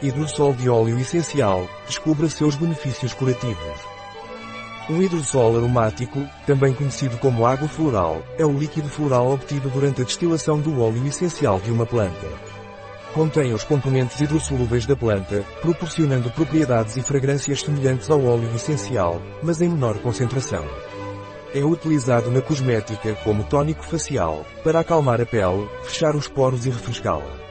Hidrossol de óleo essencial, descubra seus benefícios curativos. O hidrossol aromático, também conhecido como água floral, é o líquido floral obtido durante a destilação do óleo essencial de uma planta. Contém os componentes hidrossolúveis da planta, proporcionando propriedades e fragrâncias semelhantes ao óleo essencial, mas em menor concentração. É utilizado na cosmética como tônico facial, para acalmar a pele, fechar os poros e refrescá-la.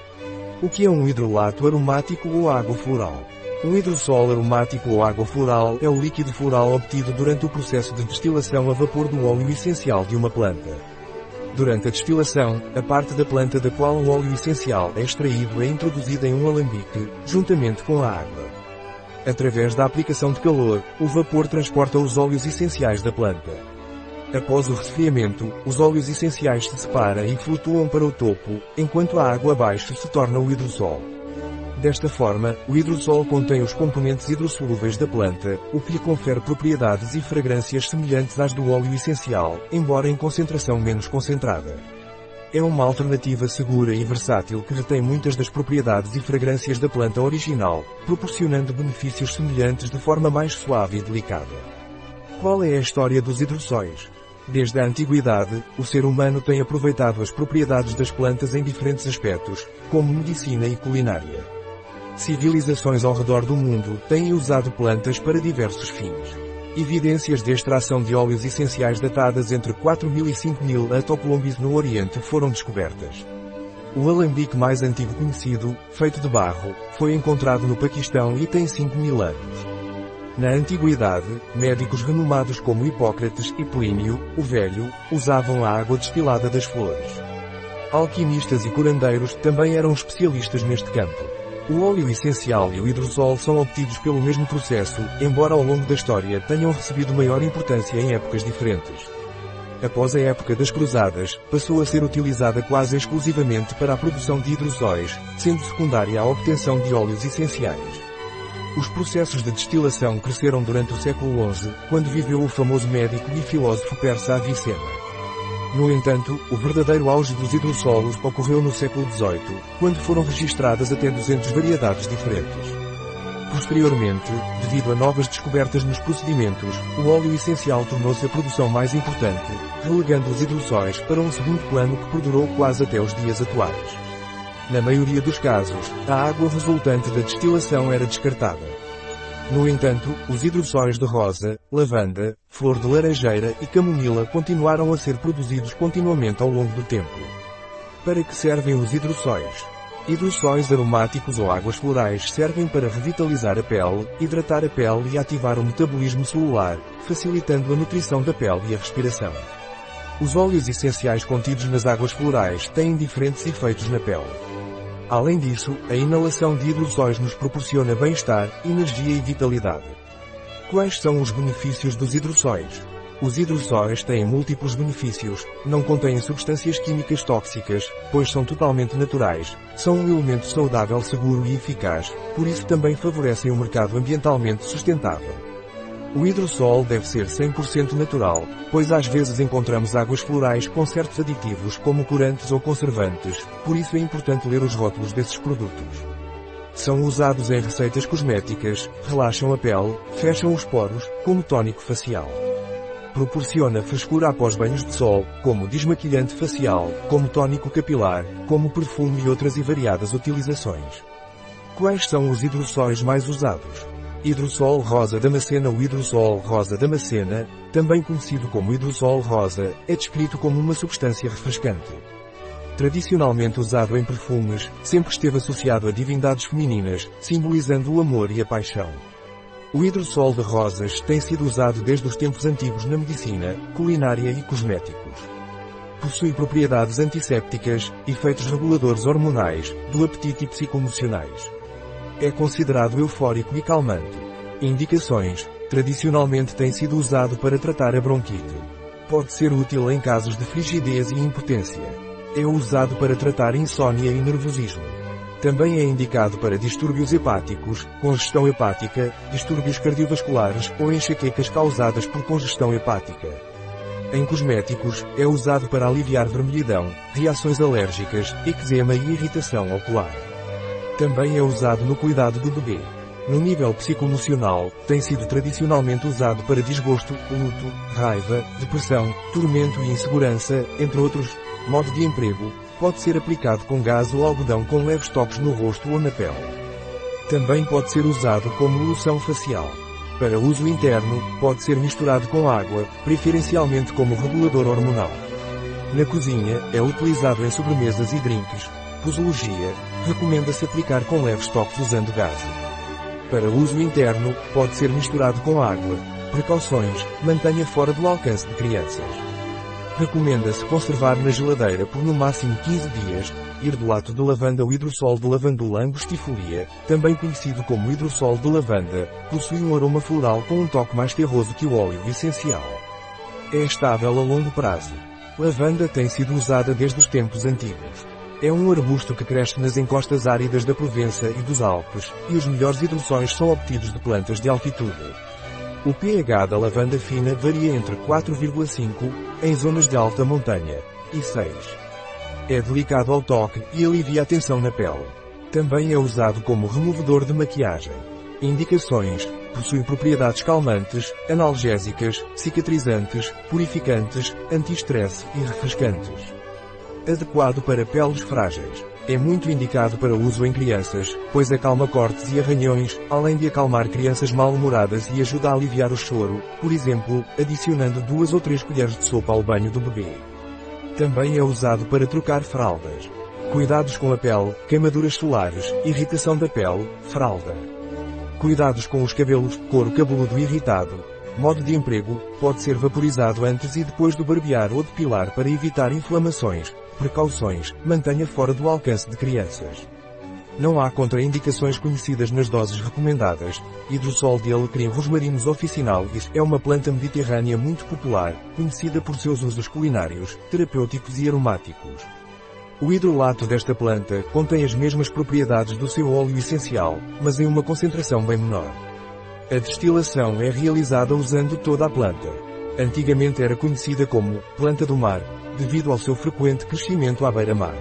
O que é um hidrolato aromático ou água floral? Um hidrossol aromático ou água floral é o líquido floral obtido durante o processo de destilação a vapor do óleo essencial de uma planta. Durante a destilação, a parte da planta da qual o óleo essencial é extraído é introduzida em um alambique, juntamente com a água. Através da aplicação de calor, o vapor transporta os óleos essenciais da planta. Após o resfriamento, os óleos essenciais se separam e flutuam para o topo, enquanto a água abaixo se torna o hidrossol. Desta forma, o hidrossol contém os componentes hidrossolúveis da planta, o que lhe confere propriedades e fragrâncias semelhantes às do óleo essencial, embora em concentração menos concentrada. É uma alternativa segura e versátil que retém muitas das propriedades e fragrâncias da planta original, proporcionando benefícios semelhantes de forma mais suave e delicada. Qual é a história dos hidrossóis? Desde a antiguidade, o ser humano tem aproveitado as propriedades das plantas em diferentes aspectos, como medicina e culinária. Civilizações ao redor do mundo têm usado plantas para diversos fins. Evidências de extração de óleos essenciais datadas entre 4.000 e 5.000 atopolombis no Oriente foram descobertas. O alambique mais antigo conhecido, feito de barro, foi encontrado no Paquistão e tem 5.000 anos. Na antiguidade, médicos renomados como Hipócrates e Plínio, o Velho, usavam a água destilada das flores. Alquimistas e curandeiros também eram especialistas neste campo. O óleo essencial e o hidrosol são obtidos pelo mesmo processo, embora ao longo da história tenham recebido maior importância em épocas diferentes. Após a época das cruzadas, passou a ser utilizada quase exclusivamente para a produção de hidrosóis, sendo secundária a obtenção de óleos essenciais. Os processos de destilação cresceram durante o século XI, quando viveu o famoso médico e filósofo persa Avicena. No entanto, o verdadeiro auge dos hidrossolos ocorreu no século XVIII, quando foram registradas até 200 variedades diferentes. Posteriormente, devido a novas descobertas nos procedimentos, o óleo essencial tornou-se a produção mais importante, relegando os hidrossóis para um segundo plano que perdurou quase até os dias atuais. Na maioria dos casos, a água resultante da destilação era descartada. No entanto, os hidrossóis de rosa, lavanda, flor de laranjeira e camomila continuaram a ser produzidos continuamente ao longo do tempo. Para que servem os hidrossóis? Hidrossóis aromáticos ou águas florais servem para revitalizar a pele, hidratar a pele e ativar o metabolismo celular, facilitando a nutrição da pele e a respiração. Os óleos essenciais contidos nas águas florais têm diferentes efeitos na pele. Além disso, a inalação de hidrossóis nos proporciona bem-estar, energia e vitalidade. Quais são os benefícios dos hidrossóis? Os hidrossóis têm múltiplos benefícios, não contêm substâncias químicas tóxicas, pois são totalmente naturais, são um elemento saudável seguro e eficaz, por isso também favorecem o mercado ambientalmente sustentável. O hidrossol deve ser 100% natural, pois às vezes encontramos águas florais com certos aditivos como corantes ou conservantes, por isso é importante ler os rótulos desses produtos. São usados em receitas cosméticas, relaxam a pele, fecham os poros, como tônico facial. Proporciona frescura após banhos de sol, como desmaquilhante facial, como tônico capilar, como perfume e outras e variadas utilizações. Quais são os hidrossóis mais usados? Hidrossol rosa damascena O hidrossol rosa damascena, também conhecido como hidrossol rosa, é descrito como uma substância refrescante. Tradicionalmente usado em perfumes, sempre esteve associado a divindades femininas, simbolizando o amor e a paixão. O hidrossol de rosas tem sido usado desde os tempos antigos na medicina, culinária e cosméticos. Possui propriedades antissépticas, efeitos reguladores hormonais, do apetite e psicoemocionais. É considerado eufórico e calmante. Indicações. Tradicionalmente tem sido usado para tratar a bronquite. Pode ser útil em casos de frigidez e impotência. É usado para tratar insônia e nervosismo. Também é indicado para distúrbios hepáticos, congestão hepática, distúrbios cardiovasculares ou enxaquecas causadas por congestão hepática. Em cosméticos, é usado para aliviar vermelhidão, reações alérgicas, eczema e irritação ocular. Também é usado no cuidado do bebê. No nível psicoemocional, tem sido tradicionalmente usado para desgosto, luto, raiva, depressão, tormento e insegurança, entre outros. Modo de emprego, pode ser aplicado com gás ou algodão com leves toques no rosto ou na pele. Também pode ser usado como loção facial. Para uso interno, pode ser misturado com água, preferencialmente como regulador hormonal. Na cozinha, é utilizado em sobremesas e drinks. Posologia, recomenda-se aplicar com leves toques usando gás. Para uso interno, pode ser misturado com água. Precauções, mantenha fora do alcance de crianças. Recomenda-se conservar na geladeira por no máximo 15 dias, hidrolato de lavanda ou hidrossol de lavandula angustifolia, também conhecido como hidrossol de lavanda, possui um aroma floral com um toque mais terroso que o óleo essencial. É estável a longo prazo. Lavanda tem sido usada desde os tempos antigos. É um arbusto que cresce nas encostas áridas da Provença e dos Alpes, e os melhores hidrossóis são obtidos de plantas de altitude. O pH da lavanda fina varia entre 4,5, em zonas de alta montanha, e 6. É delicado ao toque e alivia a tensão na pele. Também é usado como removedor de maquiagem. Indicações. Possui propriedades calmantes, analgésicas, cicatrizantes, purificantes, anti-estresse e refrescantes. Adequado para peles frágeis. É muito indicado para uso em crianças, pois acalma cortes e arranhões, além de acalmar crianças mal-humoradas e ajuda a aliviar o choro, por exemplo, adicionando duas ou três colheres de sopa ao banho do bebê. Também é usado para trocar fraldas. Cuidados com a pele, queimaduras solares, irritação da pele, fralda. Cuidados com os cabelos, couro cabeludo irritado. Modo de emprego, pode ser vaporizado antes e depois do barbear ou depilar para evitar inflamações, Precauções, mantenha fora do alcance de crianças. Não há contraindicações conhecidas nas doses recomendadas. Hidrossol de alecrim rosmarinus officinalis é uma planta mediterrânea muito popular, conhecida por seus usos culinários, terapêuticos e aromáticos. O hidrolato desta planta contém as mesmas propriedades do seu óleo essencial, mas em uma concentração bem menor. A destilação é realizada usando toda a planta. Antigamente era conhecida como planta do mar, devido ao seu frequente crescimento à beira-mar.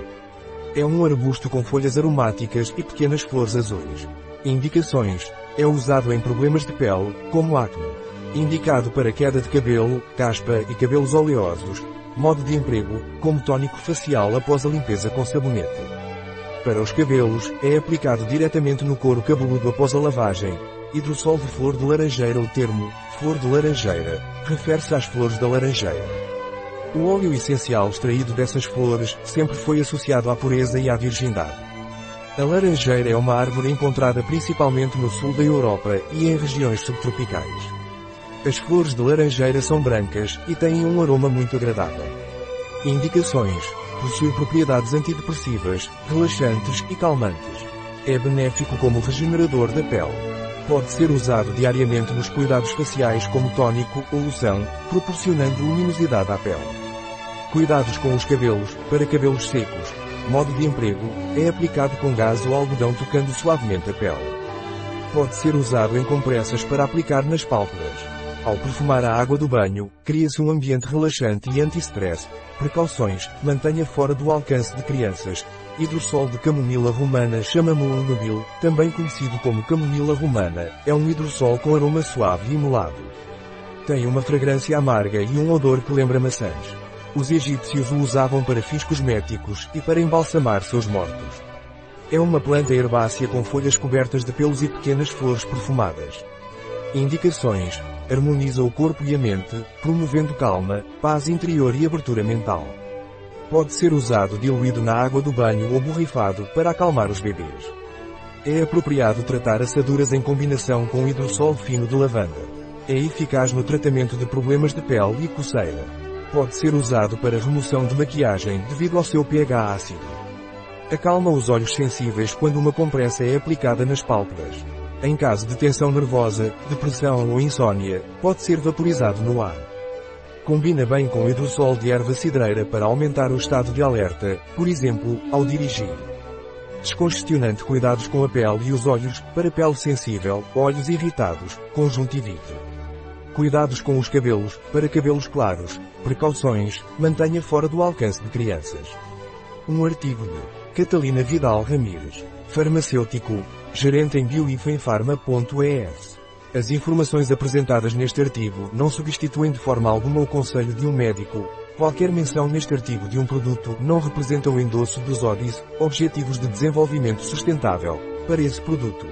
É um arbusto com folhas aromáticas e pequenas flores azuis. Indicações. É usado em problemas de pele, como acne. Indicado para queda de cabelo, caspa e cabelos oleosos. Modo de emprego, como tônico facial após a limpeza com sabonete. Para os cabelos, é aplicado diretamente no couro cabeludo após a lavagem. Hidrossol de flor de laranjeira O termo, flor de laranjeira, refere-se às flores da laranjeira. O óleo essencial extraído dessas flores sempre foi associado à pureza e à virgindade. A laranjeira é uma árvore encontrada principalmente no sul da Europa e em regiões subtropicais. As flores de laranjeira são brancas e têm um aroma muito agradável. Indicações. Possui propriedades antidepressivas, relaxantes e calmantes. É benéfico como regenerador da pele. Pode ser usado diariamente nos cuidados faciais como tônico ou loção, proporcionando luminosidade à pele. Cuidados com os cabelos, para cabelos secos. Modo de emprego, é aplicado com gás ou algodão tocando suavemente a pele. Pode ser usado em compressas para aplicar nas pálpebras. Ao perfumar a água do banho, cria-se um ambiente relaxante e anti-stress. Precauções, mantenha fora do alcance de crianças. Hidrossol de camomila romana Chamamula nubil, também conhecido como camomila romana, é um hidrossol com aroma suave e molado. Tem uma fragrância amarga e um odor que lembra maçãs. Os egípcios o usavam para fins cosméticos e para embalsamar seus mortos. É uma planta herbácea com folhas cobertas de pelos e pequenas flores perfumadas. Indicações. Harmoniza o corpo e a mente, promovendo calma, paz interior e abertura mental. Pode ser usado diluído na água do banho ou borrifado para acalmar os bebês. É apropriado tratar assaduras em combinação com hidrossol fino de lavanda. É eficaz no tratamento de problemas de pele e coceira. Pode ser usado para remoção de maquiagem devido ao seu pH ácido. Acalma os olhos sensíveis quando uma compressa é aplicada nas pálpebras. Em caso de tensão nervosa, depressão ou insônia, pode ser vaporizado no ar. Combina bem com hidrossol de erva cidreira para aumentar o estado de alerta, por exemplo, ao dirigir. Descongestionante cuidados com a pele e os olhos, para pele sensível, olhos irritados, conjuntivite. Cuidados com os cabelos, para cabelos claros. Precauções, mantenha fora do alcance de crianças. Um artigo de Catalina Vidal Ramírez, farmacêutico, gerente em bioifenfarma.es. As informações apresentadas neste artigo não substituem de forma alguma o conselho de um médico. Qualquer menção neste artigo de um produto não representa o endosso dos ODIs, Objetivos de Desenvolvimento Sustentável, para esse produto.